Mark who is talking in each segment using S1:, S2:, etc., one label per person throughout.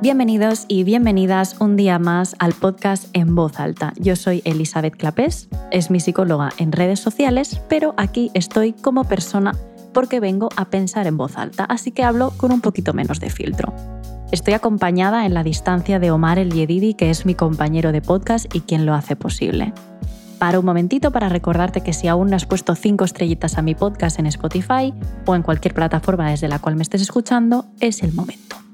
S1: Bienvenidos y bienvenidas un día más al podcast En Voz Alta. Yo soy Elizabeth Clapés, es mi psicóloga en redes sociales, pero aquí estoy como persona porque vengo a pensar en voz alta, así que hablo con un poquito menos de filtro. Estoy acompañada en la distancia de Omar El Yedidi, que es mi compañero de podcast y quien lo hace posible. Para un momentito para recordarte que si aún no has puesto 5 estrellitas a mi podcast en Spotify o en cualquier plataforma desde la cual me estés escuchando, es el momento.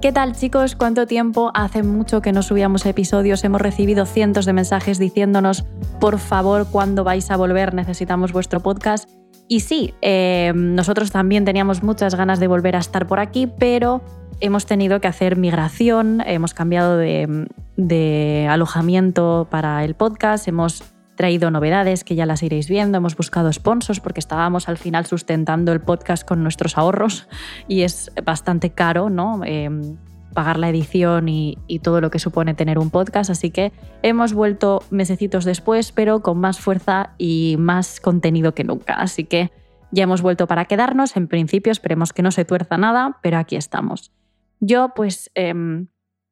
S1: ¿Qué tal chicos? ¿Cuánto tiempo? Hace mucho que no subíamos episodios, hemos recibido cientos de mensajes diciéndonos, por favor, ¿cuándo vais a volver? Necesitamos vuestro podcast. Y sí, eh, nosotros también teníamos muchas ganas de volver a estar por aquí, pero hemos tenido que hacer migración, hemos cambiado de, de alojamiento para el podcast, hemos traído novedades que ya las iréis viendo, hemos buscado sponsors porque estábamos al final sustentando el podcast con nuestros ahorros y es bastante caro, ¿no? Em, pagar la edición y, todo lo que supone tener un podcast, así que hemos vuelto mesecitos después, pero con más fuerza y más contenido que nunca, así que ya hemos vuelto para quedarnos, en principio esperemos que no se tuerza nada, pero aquí estamos. Yo pues... Eh,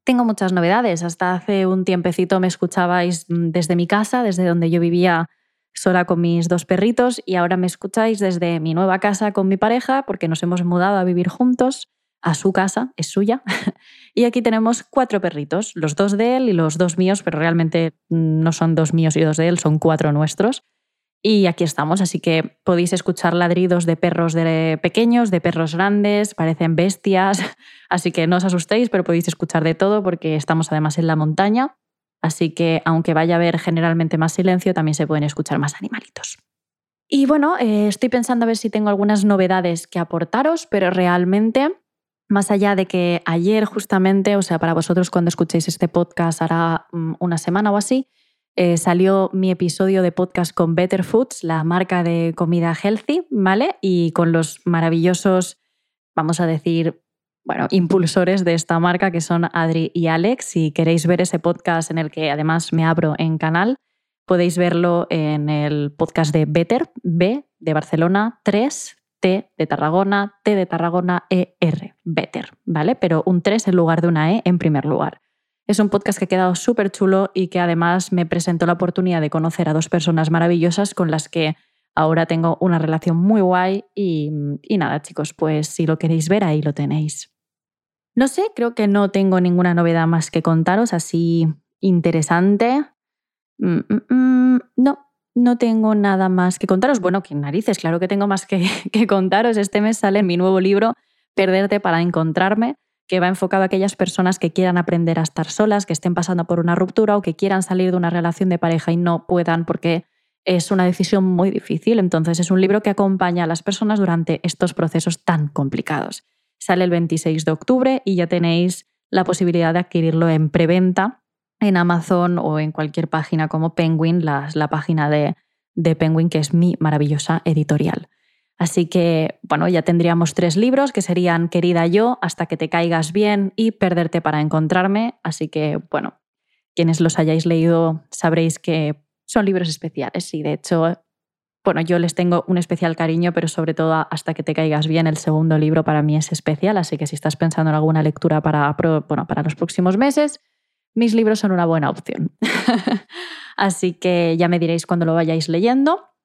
S1: tengo muchas novedades. Hasta hace un tiempecito me escuchabais mm, desde mi casa, desde donde yo vivía sola con mis dos perritos y ahora me escucháis desde mi nueva casa con mi pareja porque nos hemos mudado a vivir juntos a su casa, es suya. y aquí tenemos cuatro perritos, los dos de él y los dos míos, pero realmente mm, no son dos míos y dos de él, son cuatro nuestros. Y aquí estamos, así que podéis escuchar ladridos de perros pequeños, de perros grandes, parecen bestias, así que no os asustéis, pero podéis escuchar de todo porque estamos además en la montaña, así que aunque vaya a haber generalmente más silencio, también se pueden escuchar más animalitos. Y bueno, eh, estoy pensando a ver si tengo algunas novedades que aportaros, pero realmente, más allá de que ayer justamente, o sea, para vosotros cuando escuchéis este podcast hará mm, una semana o así, eh, salió mi episodio de podcast con Better Foods, la marca de comida healthy, ¿vale? Y con los maravillosos, vamos a decir, bueno, impulsores de esta marca que son Adri y Alex. Si queréis ver ese podcast en el que además me abro en canal, podéis verlo en el podcast de Better, B de Barcelona, 3, T de Tarragona, T de Tarragona, E, R, Better, ¿vale? Pero un 3 en lugar de una E en primer lugar. Es un podcast que ha quedado súper chulo y que además me presentó la oportunidad de conocer a dos personas maravillosas con las que ahora tengo una relación muy guay y, nada chicos, pues si lo queréis ver ahí lo tenéis. No sé, creo que no tengo ninguna novedad más que contaros así interesante. Mm, mm, mm, no, no tengo nada más que contaros. Bueno, que narices, claro que tengo más que, que contaros. Este mes sale mi nuevo libro, Perderte para encontrarme que va enfocado a aquellas personas que quieran aprender a estar solas, que estén pasando por una ruptura o que quieran salir de una relación de pareja y no puedan porque es una decisión muy difícil. Entonces es un libro que acompaña a las personas durante estos procesos tan complicados. Sale el 26 de octubre y ya tenéis la posibilidad de adquirirlo en preventa en Amazon o en cualquier página como Penguin, la, la página de, de Penguin, que es mi maravillosa editorial. Así que, bueno, ya tendríamos tres libros que serían Querida yo, Hasta que te caigas bien y Perderte para encontrarme. Así que, bueno, quienes los hayáis leído sabréis que son libros especiales y de hecho, bueno, yo les tengo un especial cariño, pero sobre todo Hasta que te caigas bien, el segundo libro para mí es especial, así que si estás pensando en alguna lectura para, bueno, para los próximos meses, mis libros son una buena opción. así que ya me diréis cuando lo vayáis leyendo.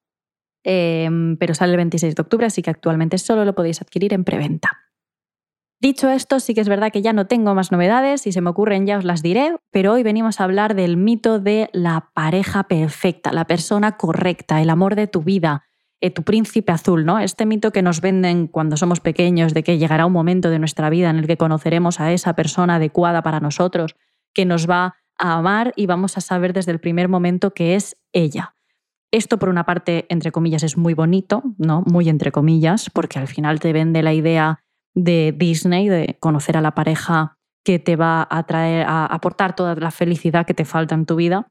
S1: Em, pero sale el 26 de octubre, así que actualmente solo lo podéis adquirir en preventa. Dicho esto, sí que es verdad que ya no tengo más novedades, si se me ocurren ya os las diré, pero hoy venimos a hablar del mito de la pareja perfecta, la persona correcta, el amor de tu vida, eh, tu príncipe azul, ¿no? Este mito que nos venden cuando somos pequeños de que llegará un momento de nuestra vida en el que conoceremos a esa persona adecuada para nosotros, que nos va a amar y vamos a saber desde el primer momento que es ella. Esto, por una parte, entre comillas, es muy bonito, ¿no? Muy entre comillas, porque al final te vende la idea de Disney, de conocer a la pareja que te va a traer, a aportar toda la felicidad que te falta en tu vida.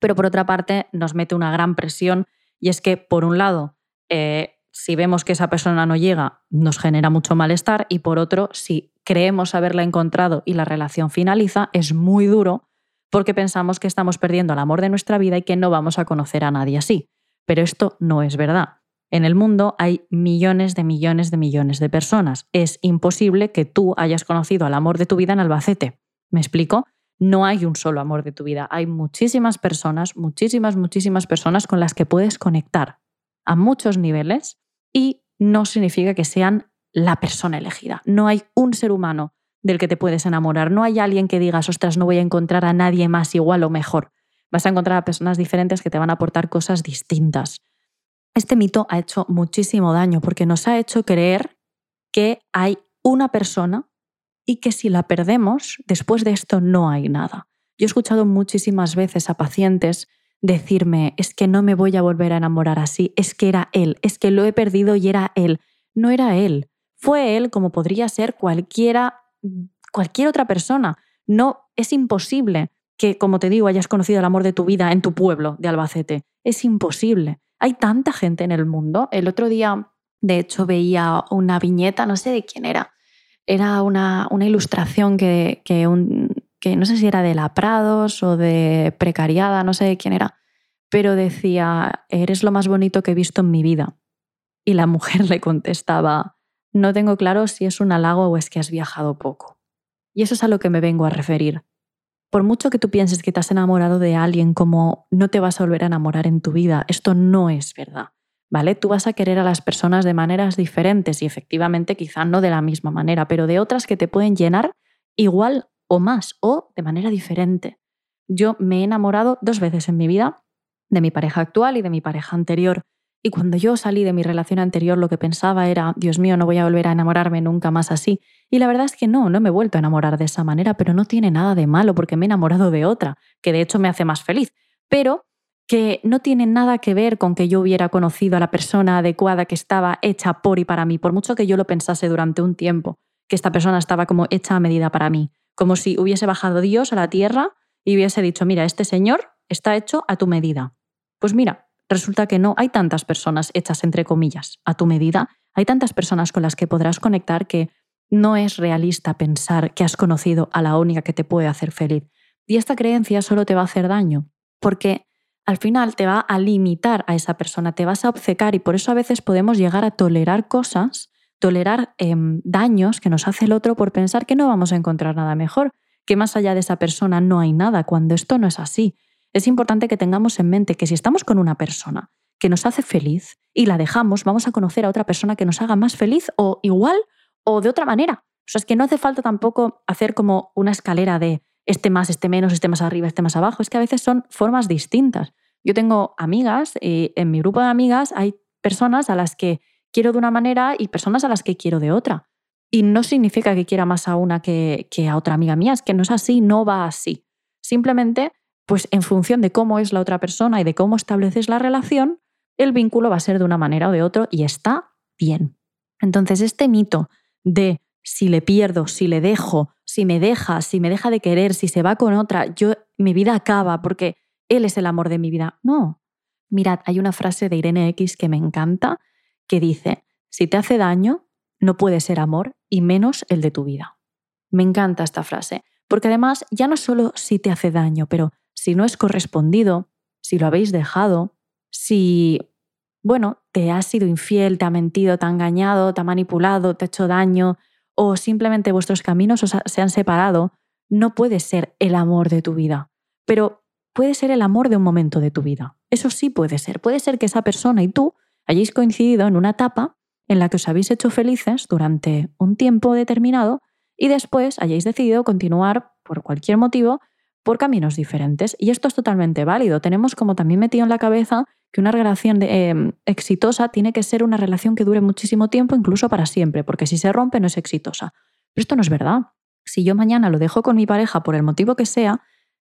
S1: Pero por otra parte, nos mete una gran presión y es que, por un lado, eh, si vemos que esa persona no llega, nos genera mucho malestar y por otro, si creemos haberla encontrado y la relación finaliza, es muy duro porque pensamos que estamos perdiendo el amor de nuestra vida y que no vamos a conocer a nadie así. Pero esto no es verdad. En el mundo hay millones de millones de millones de personas. Es imposible que tú hayas conocido al amor de tu vida en Albacete. ¿Me explico? No hay un solo amor de tu vida. Hay muchísimas personas, muchísimas, muchísimas personas con las que puedes conectar a muchos niveles y no significa que sean la persona elegida. No hay un ser humano del que te puedes enamorar. No hay alguien que digas, ostras, no voy a encontrar a nadie más igual o mejor. Vas a encontrar a personas diferentes que te van a aportar cosas distintas. Este mito ha hecho muchísimo daño porque nos ha hecho creer que hay una persona y que si la perdemos, después de esto no hay nada. Yo he escuchado muchísimas veces a pacientes decirme, es que no me voy a volver a enamorar así, es que era él, es que lo he perdido y era él. No era él, fue él como podría ser cualquiera, cualquier otra persona. No, es imposible que, como te digo, hayas conocido el amor de tu vida en tu pueblo de Albacete. Es imposible. Hay tanta gente en el mundo. El otro día, de hecho, veía una viñeta, no sé de quién era. Era una, una ilustración que, que, un, que no sé si era de La Prados o de Precariada, no sé de quién era, pero decía, eres lo más bonito que he visto en mi vida. Y la mujer le contestaba, no tengo claro si es un halago o es que has viajado poco. Y eso es a lo que me vengo a referir. Por mucho que tú pienses que te has enamorado de alguien como no te vas a volver a enamorar en tu vida, esto no es verdad. ¿Vale? Tú vas a querer a las personas de maneras diferentes y efectivamente quizá no de la misma manera, pero de otras que te pueden llenar igual o más o de manera diferente. Yo me he enamorado dos veces en mi vida, de mi pareja actual y de mi pareja anterior. Y cuando yo salí de mi relación anterior lo que pensaba era, Dios mío, no voy a volver a enamorarme nunca más así. Y la verdad es que no, no me he vuelto a enamorar de esa manera, pero no tiene nada de malo porque me he enamorado de otra, que de hecho me hace más feliz. Pero que no tiene nada que ver con que yo hubiera conocido a la persona adecuada que estaba hecha por y para mí, por mucho que yo lo pensase durante un tiempo, que esta persona estaba como hecha a medida para mí, como si hubiese bajado Dios a la tierra y hubiese dicho, mira, este señor está hecho a tu medida. Pues mira, resulta que no hay tantas personas hechas entre comillas a tu medida, hay tantas personas con las que podrás conectar que no es realista pensar que has conocido a la única que te puede hacer feliz. Y esta creencia solo te va a hacer daño, porque al final te va a limitar a esa persona, te vas a obcecar y por eso a veces podemos llegar a tolerar cosas, tolerar em, daños que nos hace el otro por pensar que no vamos a encontrar nada mejor, que más allá de esa persona no hay nada, cuando esto no es así. Es importante que tengamos en mente que si estamos con una persona que nos hace feliz y la dejamos, vamos a conocer a otra persona que nos haga más feliz o igual o de otra manera. O sea, es que no hace falta tampoco hacer como una escalera de este más, este menos, este más arriba, este más abajo. Es que a veces son formas distintas. Yo tengo amigas y en mi grupo de amigas hay personas a las que quiero de una manera y personas a las que quiero de otra. Y no significa que quiera más a una que, que a otra amiga mía, es que no es así, no va así. Simplemente, pues en función de cómo es la otra persona y de cómo estableces la relación, el vínculo va a ser de una manera o de otra y está bien. Entonces, este mito de si le pierdo, si le dejo, si me deja, si me deja de querer, si se va con otra, yo mi vida acaba porque él es el amor de mi vida. No. Mirad, hay una frase de Irene X que me encanta que dice, si te hace daño, no puede ser amor y menos el de tu vida. Me encanta esta frase, porque además ya no solo si te hace daño, pero si no es correspondido, si lo habéis dejado, si, bueno, te has sido infiel, te ha mentido, te ha engañado, te ha manipulado, te ha hecho daño, o simplemente vuestros caminos se han separado, no puede ser el amor de tu vida. Pero puede ser el amor de un momento de tu vida. Eso sí puede ser. Puede ser que esa persona y tú hayáis coincidido en una etapa en la que os habéis hecho felices durante un tiempo determinado y después hayáis decidido continuar por cualquier motivo por caminos diferentes. Y esto es totalmente válido. Tenemos como también metido en la cabeza que una relación em, exitosa tiene que ser una relación que dure muchísimo tiempo, incluso para siempre, porque si se rompe no es exitosa. Pero esto no es verdad. Si yo mañana lo dejo con mi pareja por el motivo que sea,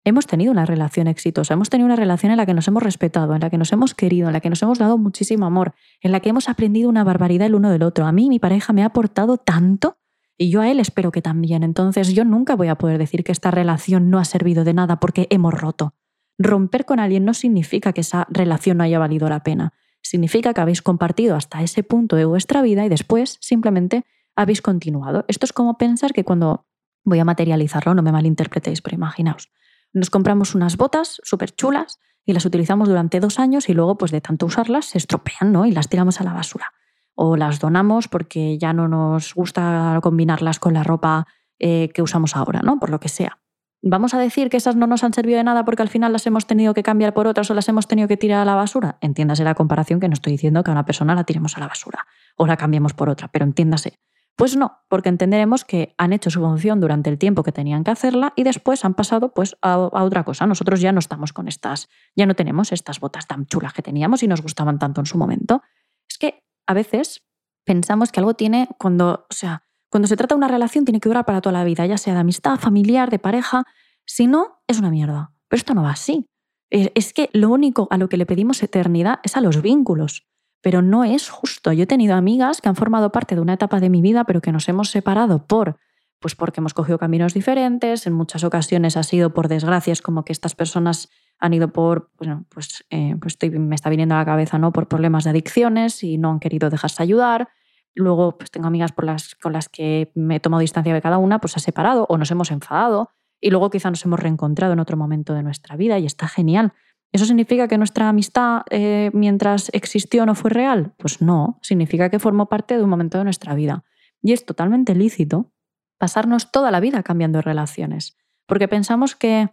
S1: hemos tenido una relación exitosa, hemos tenido una relación en la que nos hemos respetado, en la que nos hemos querido, en la que nos hemos dado muchísimo amor, en la que hemos aprendido una barbaridad el uno del otro. A mí mi pareja me ha aportado tanto y yo a él espero que también. Entonces yo nunca voy a poder decir que esta relación no ha servido de nada porque hemos roto. Romper con alguien no significa que esa relación no haya valido la pena. Significa que habéis compartido hasta ese punto de vuestra vida y después simplemente habéis continuado. Esto es como pensar que cuando voy a materializarlo, no me malinterpretéis, pero imaginaos, nos compramos unas botas súper chulas y las utilizamos durante dos años y luego, pues de tanto usarlas, se estropean ¿no? y las tiramos a la basura. O las donamos porque ya no nos gusta combinarlas con la ropa eh, que usamos ahora, ¿no? Por lo que sea. ¿Vamos a decir que esas no nos han servido de nada porque al final las hemos tenido que cambiar por otras o las hemos tenido que tirar a la basura? Entiéndase la comparación que no estoy diciendo que a una persona la tiremos a la basura o la cambiemos por otra, pero entiéndase. Pues no, porque entenderemos que han hecho su función durante el tiempo que tenían que hacerla y después han pasado pues a, a, otra cosa. Nosotros ya no estamos con estas, ya no tenemos estas botas tan chulas que teníamos y nos gustaban tanto en su momento. Es que a veces pensamos que algo tiene cuando, o sea, cuando se trata de una relación tiene que durar para toda la vida, ya sea de amistad, familiar, de pareja. Si no, es una mierda. Pero esto no va así. Es que lo único a lo que le pedimos eternidad es a los vínculos. Pero no es justo. Yo he tenido amigas que han formado parte de una etapa de mi vida, pero que nos hemos separado por, pues porque hemos cogido caminos diferentes. En muchas ocasiones ha sido por desgracias, como que estas personas han ido por, bueno, pues, eh, pues me está viniendo a la cabeza, ¿no? Por problemas de adicciones y no han querido dejarse ayudar. Luego, pues tengo amigas con las que me he tomado distancia de cada una, pues ha separado o nos hemos enfadado y luego quizá nos hemos reencontrado en otro momento de nuestra vida y está genial. ¿Eso significa que nuestra amistad eh, mientras existió no fue real? Pues no, significa que formó parte de un momento de nuestra vida. Y es totalmente lícito pasarnos toda la vida cambiando relaciones, porque pensamos que,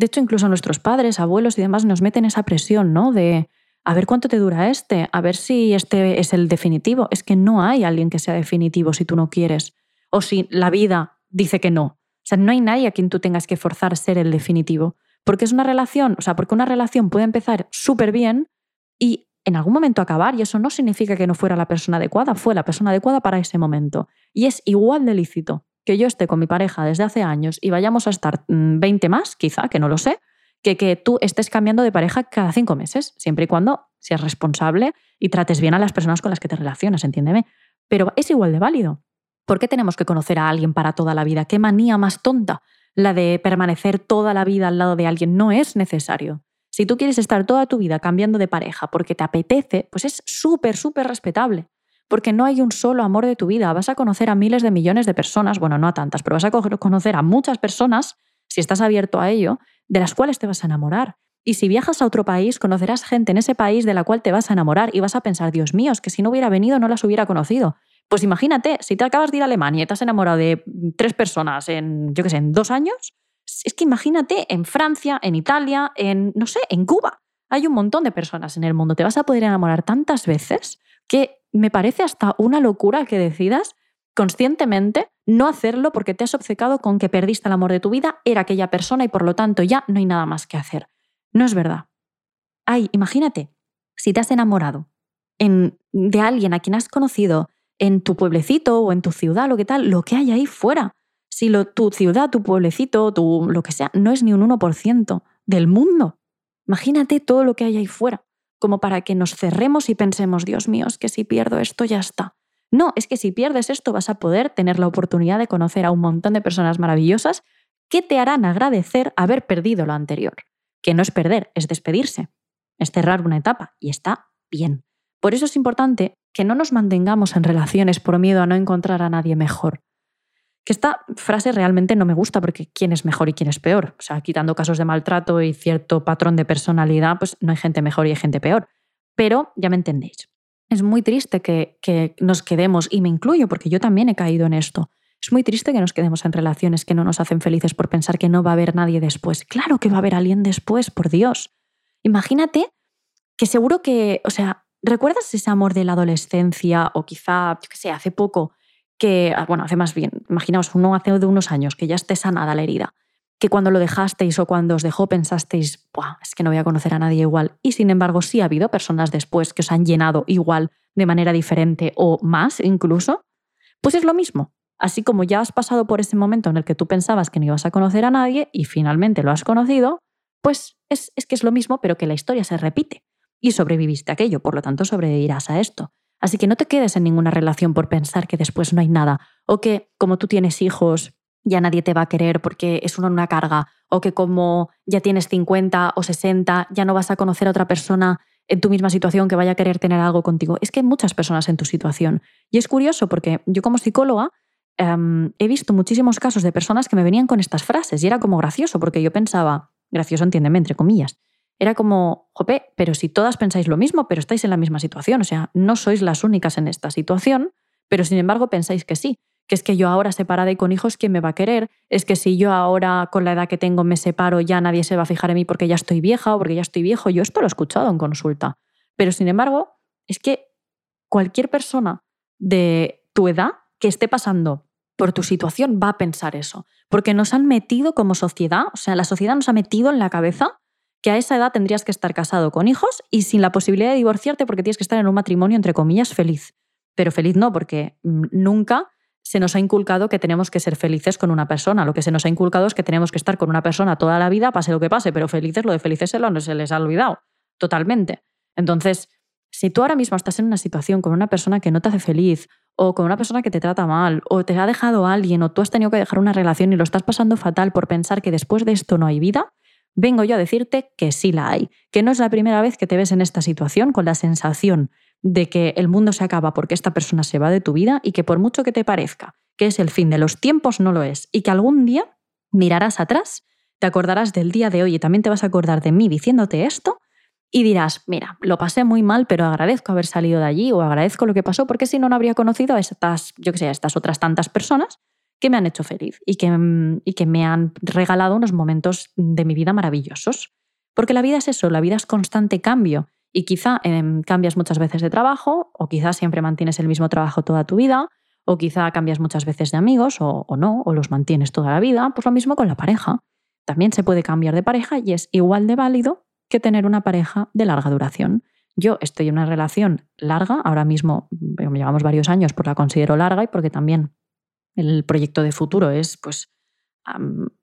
S1: de hecho, incluso nuestros padres, abuelos y demás nos meten esa presión, ¿no? De, a ver cuánto te dura este, a ver si este es el definitivo. Es que no hay alguien que sea definitivo si tú no quieres o si la vida dice que no. O sea, no hay nadie a quien tú tengas que forzar ser el definitivo. Porque es una relación, o sea, porque una relación puede empezar súper bien y en algún momento acabar, y eso no significa que no fuera la persona adecuada, fue la persona adecuada para ese momento. Y es igual de lícito que yo esté con mi pareja desde hace años y vayamos a estar 20 mm, más, quizá, que no lo sé, que que tú estés cambiando de pareja cada cinco meses, siempre y cuando seas responsable y trates bien a las personas con las que te relacionas, entiéndeme. Pero es igual de válido. ¿Por qué tenemos que conocer a alguien para toda la vida? ¿Qué manía más tonta la de permanecer toda la vida al lado de alguien? No es necesario. Si tú quieres estar toda tu vida cambiando de pareja porque te apetece, pues es súper, súper respetable. Porque no hay un solo amor de tu vida. Vas a conocer a miles de millones de personas, bueno, no a tantas, pero vas a conocer a muchas personas, si estás abierto a ello, de las cuales te vas a enamorar. Y si viajas a otro país, conocerás gente en ese país de la cual te vas a enamorar y vas a pensar, Dios mío, es que si no hubiera venido no las hubiera conocido. Pues imagínate, si te acabas de ir a Alemania y te has enamorado de tres personas en, yo qué sé, en dos años, es que imagínate en Francia, en Italia, en, no sé, en Cuba. Hay un montón de personas en el mundo. Te vas a poder enamorar tantas veces que me parece hasta una locura que decidas conscientemente no hacerlo porque te has obcecado con que perdiste el amor de tu vida, era aquella persona y por lo tanto ya no hay nada más que hacer. No es verdad. Ay, imagínate, si te has enamorado en, de alguien a quien has conocido en tu pueblecito o en tu ciudad, lo que tal, lo que hay ahí fuera. Si lo, tu ciudad, tu pueblecito, tu, lo que sea, no es ni un 1% del mundo. Imagínate todo lo que hay ahí fuera, como para que nos cerremos y pensemos, Dios mío, es que si pierdo esto ya está. No, es que si pierdes esto vas a poder tener la oportunidad de conocer a un montón de personas maravillosas que te harán agradecer haber perdido lo anterior. Que no es perder, es despedirse, es cerrar una etapa y está bien. Por eso es importante que no nos mantengamos en relaciones por miedo a no encontrar a nadie mejor. Que esta frase realmente no me gusta porque quién es mejor y quién es peor. O sea, quitando casos de maltrato y cierto patrón de personalidad, pues no hay gente mejor y hay gente peor. Pero ya me entendéis es muy triste que, nos quedemos, y me incluyo porque yo también he caído en esto, es muy triste que nos quedemos en relaciones que no nos hacen felices por pensar que no va a haber nadie después. Claro que va a haber alguien después, por Dios. Imagínate que seguro que, o sea, ¿recuerdas ese amor de la adolescencia o quizá, yo qué sé, hace poco, que, ah, bueno, hace más bien, imaginaos, uno hace de unos años que ya esté sanada la herida, que cuando lo dejasteis o cuando os dejó pensasteis, es que no voy a conocer a nadie igual. Y sin embargo, sí ha habido personas después que os han llenado igual, de manera diferente o más incluso. Pues es lo mismo. Así como ya has pasado por ese momento en el que tú pensabas que no ibas a conocer a nadie y finalmente lo has conocido, pues es, es que es lo mismo, pero que la historia se repite. Y sobreviviste a aquello, por lo tanto sobrevivirás a esto. Así que no te quedes en ninguna relación por pensar que después no hay nada, o que como tú tienes hijos, ya nadie te va a querer porque es una, carga, o que como ya tienes 50 o 60, ya no vas a conocer a otra persona en tu misma situación que vaya a querer tener algo contigo. Es que hay muchas personas en tu situación. Y es curioso porque yo como psicóloga em, he visto muchísimos casos de personas que me venían con estas frases y era como gracioso porque yo pensaba, gracioso entiéndeme, entre comillas. Era como, jope, pero si todas pensáis lo mismo, pero estáis en la misma situación, o sea, no sois las únicas en esta situación, pero sin embargo pensáis que sí, que es que yo ahora separada y con hijos, ¿quién me va a querer? Es que si yo ahora con la edad que tengo me separo, ya nadie se va a fijar en mí porque ya estoy vieja o porque ya estoy viejo. Yo esto lo he escuchado en consulta. Pero sin embargo, es que cualquier persona de tu edad que esté pasando por tu situación va a pensar eso, porque nos han metido como sociedad, o sea, la sociedad nos ha metido en la cabeza que a esa edad tendrías que estar casado con hijos y sin la posibilidad de divorciarte porque tienes que estar en un matrimonio, entre comillas, feliz. Pero feliz no, porque mm, nunca se nos ha inculcado que tenemos que ser felices con una persona. Lo que se nos ha inculcado es que tenemos que estar con una persona toda la vida, pase lo que pase, pero felices, lo de felices se, lo, se les ha olvidado totalmente. Entonces, si tú ahora mismo estás en una situación con una persona que no te hace feliz, o con una persona que te trata mal, o te ha dejado alguien, o tú has tenido que dejar una relación y lo estás pasando fatal por pensar que después de esto no hay vida, vengo yo a decirte que sí la hay, que no es la primera vez que te ves en esta situación con la sensación de que el mundo se acaba porque esta persona se va de tu vida y que por mucho que te parezca que es el fin de los tiempos, no lo es, y que algún día mirarás atrás, te acordarás del día de hoy y también te vas a acordar de mí diciéndote esto y dirás, mira, lo pasé muy mal, pero agradezco haber salido de allí o agradezco lo que pasó porque si no, no habría conocido a estas, yo que sé, a estas otras tantas personas que me han hecho feliz y que, mm, y que me han regalado unos momentos de mi vida maravillosos. Porque la vida es eso, la vida es constante cambio y quizá em, cambias muchas veces de trabajo o quizá siempre mantienes el mismo trabajo toda tu vida o quizá cambias muchas veces de amigos o, no, o los mantienes toda la vida, pues lo mismo con la pareja. También se puede cambiar de pareja y es igual de válido que tener una pareja de larga duración. Yo estoy en una relación larga, ahora mismo llevamos varios años, porque la considero larga y porque también el proyecto de futuro es pues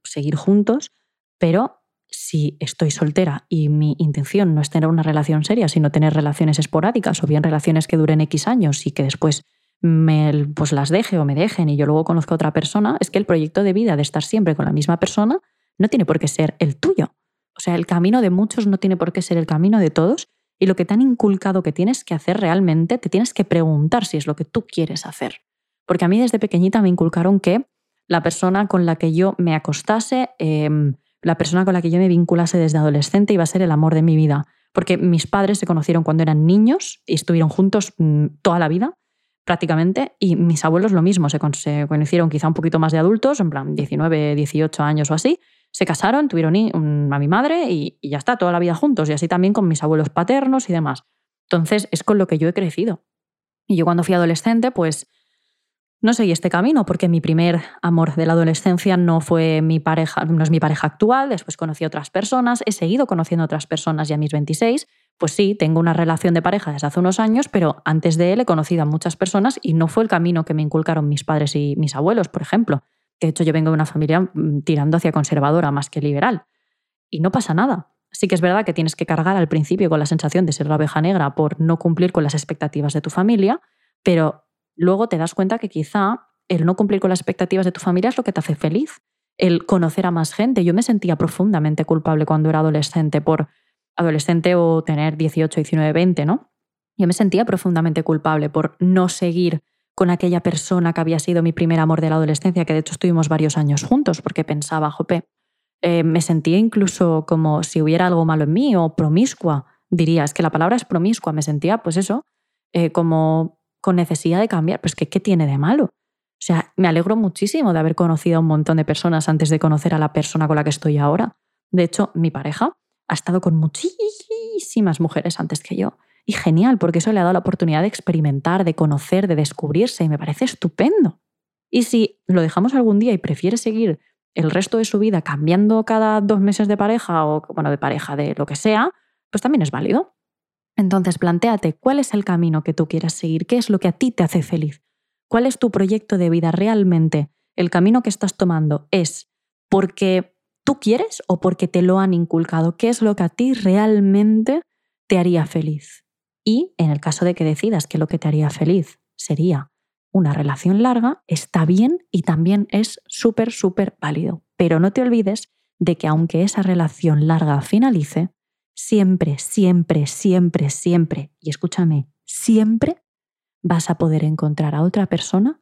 S1: seguir juntos, pero si estoy soltera y mi intención no es tener una relación seria, sino tener relaciones esporádicas o bien relaciones que duren X años y que después me pues las deje o me dejen y yo luego conozco a otra persona, es que el proyecto de vida de estar siempre con la misma persona no tiene por qué ser el tuyo. O sea, el camino de muchos no tiene por qué ser el camino de todos y lo que te han inculcado que tienes que hacer realmente, te tienes que preguntar si es lo que tú quieres hacer. Porque a mí desde pequeñita me inculcaron que la persona con la que yo me acostase, em, la persona con la que yo me vinculase desde adolescente iba a ser el amor de mi vida. Porque mis padres se conocieron cuando eran niños y estuvieron juntos mm, toda la vida, prácticamente, y mis abuelos lo mismo, se, conocieron quizá un poquito más de adultos, en plan 19, 18 años o así, se casaron, tuvieron a mi madre y, y ya está, toda la vida juntos, y así también con mis abuelos paternos y demás. Entonces es con lo que yo he crecido. Y yo cuando fui adolescente, pues no seguí este camino porque mi primer amor de la adolescencia no fue mi pareja, no es mi pareja actual, después conocí a otras personas, he seguido conociendo a otras personas ya a mis 26, pues sí, tengo una relación de pareja desde hace unos años, pero antes de él he conocido a muchas personas y no fue el camino que me inculcaron mis padres y mis abuelos, por ejemplo. De hecho, yo vengo de una familia mm, tirando hacia conservadora más que liberal. Y no pasa nada. Sí que es verdad que tienes que cargar al principio con la sensación de ser la abeja negra por no cumplir con las expectativas de tu familia, pero luego te das cuenta que quizá el no cumplir con las expectativas de tu familia es lo que te hace feliz. El conocer a más gente. Yo me sentía profundamente culpable cuando era adolescente por adolescente o tener 18, 19, 20, ¿no? Yo me sentía profundamente culpable por no seguir con aquella persona que había sido mi primer amor de la adolescencia, que de hecho estuvimos varios años juntos, porque pensaba, jope, eh, me sentía incluso como si hubiera algo malo en mí o promiscua, diría, es que la palabra es promiscua, me sentía pues eso, eh, como con necesidad de cambiar. Pues que, ¿qué tiene de malo? O sea, me alegro muchísimo de haber conocido a un montón de personas antes de conocer a la persona con la que estoy ahora. De hecho, mi pareja ha estado con muchísimas mujeres antes que yo. Y genial, porque eso le ha dado la oportunidad de experimentar, de conocer, de descubrirse, y me parece estupendo. Y si lo dejamos algún día y prefiere seguir el resto de su vida cambiando cada dos meses de pareja o, bueno, de pareja, de lo que sea, pues también es válido. Entonces, planteate cuál es el camino que tú quieras seguir, qué es lo que a ti te hace feliz, cuál es tu proyecto de vida realmente. El camino que estás tomando es porque tú quieres o porque te lo han inculcado, qué es lo que a ti realmente te haría feliz. Y en el caso de que decidas que lo que te haría feliz sería una relación larga, está bien y también es súper, súper válido. Pero no te olvides de que aunque esa relación larga finalice, siempre, siempre, siempre, siempre, y escúchame, siempre vas a poder encontrar a otra persona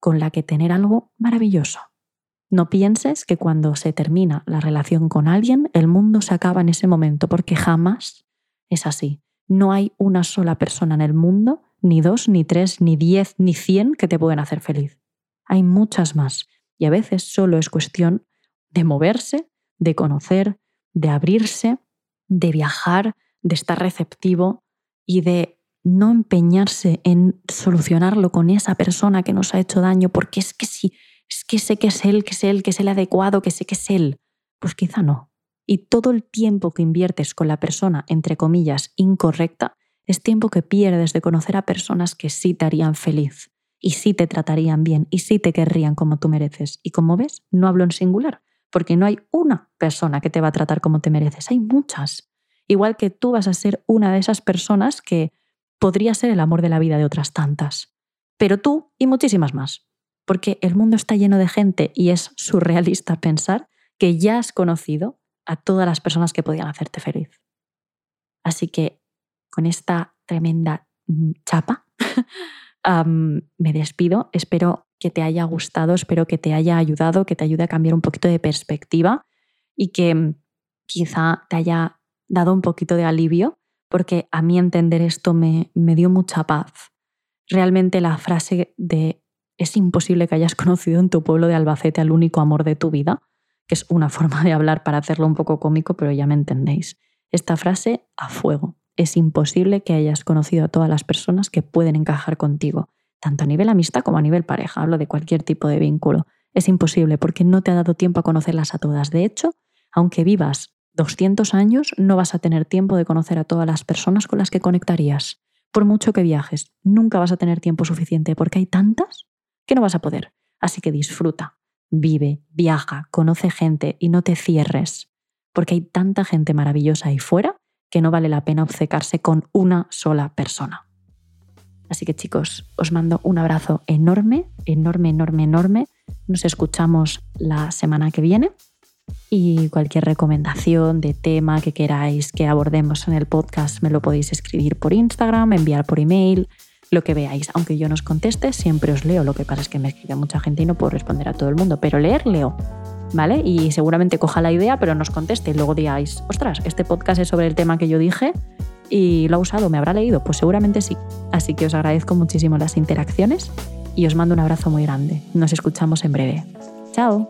S1: con la que tener algo maravilloso. No pienses que cuando se termina la relación con alguien, el mundo se acaba en ese momento, porque jamás es así. No hay una sola persona en el mundo, ni dos, ni tres, ni diez, ni cien que te pueden hacer feliz. Hay muchas más. Y a veces solo es cuestión de moverse, de conocer, de abrirse, de viajar, de estar receptivo y de no empeñarse en solucionarlo con esa persona que nos ha hecho daño, porque es que sí, es que sé que es él, que es él, que es el adecuado, que sé que es él. Pues quizá no. Y todo el tiempo que inviertes con la persona, entre comillas, incorrecta, es tiempo que pierdes de conocer a personas que sí te harían feliz, y sí te tratarían bien, y sí te querrían como tú mereces. Y como ves, no hablo en singular, porque no hay una persona que te va a tratar como te mereces, hay muchas. Igual que tú vas a ser una de esas personas que podría ser el amor de la vida de otras tantas. Pero tú y muchísimas más porque el mundo está lleno de gente y es surrealista pensar que ya has conocido a todas las personas que podían hacerte feliz. Así que con esta tremenda mm, chapa me despido. Espero que te haya gustado, espero que te haya ayudado, que te ayude a cambiar un poquito de perspectiva y que mm, quizá te haya dado un poquito de alivio, porque a mí entender esto me, me dio mucha paz. Realmente la frase de es imposible que hayas conocido en tu pueblo de Albacete al único amor de tu vida, que es una forma de hablar para hacerlo un poco cómico, pero ya me entendéis. Esta frase a fuego. Es imposible que hayas conocido a todas las personas que pueden encajar contigo, tanto a nivel amistad como a nivel pareja. Hablo de cualquier tipo de vínculo. Es imposible porque no te ha dado tiempo a conocerlas a todas. De hecho, aunque vivas 200 años, no vas a tener tiempo de conocer a todas las personas con las que conectarías. Por mucho que viajes, nunca vas a tener tiempo suficiente porque hay tantas que no vas a poder. Así que disfruta, vive, viaja, conoce gente y no te cierres, porque hay tanta gente maravillosa ahí fuera que no vale la pena obcecarse con una sola persona. Así que chicos, os mando un abrazo enorme, enorme, enorme, enorme. Nos escuchamos la semana que viene y cualquier recomendación de tema que queráis que abordemos en el podcast me lo podéis escribir por Instagram, enviar por email lo que veáis. Aunque yo no os conteste, siempre os leo. Lo que pasa es que me escribe mucha gente y no puedo responder a todo el mundo, pero leer, leo. ¿Vale? Y seguramente coja la idea, pero nos conteste y luego digáis, ostras, este podcast es sobre el tema que yo dije y lo ha usado, ¿me habrá leído? Pues seguramente sí. Así que os agradezco muchísimo las interacciones y os mando un abrazo muy grande. Nos escuchamos en breve. Chao.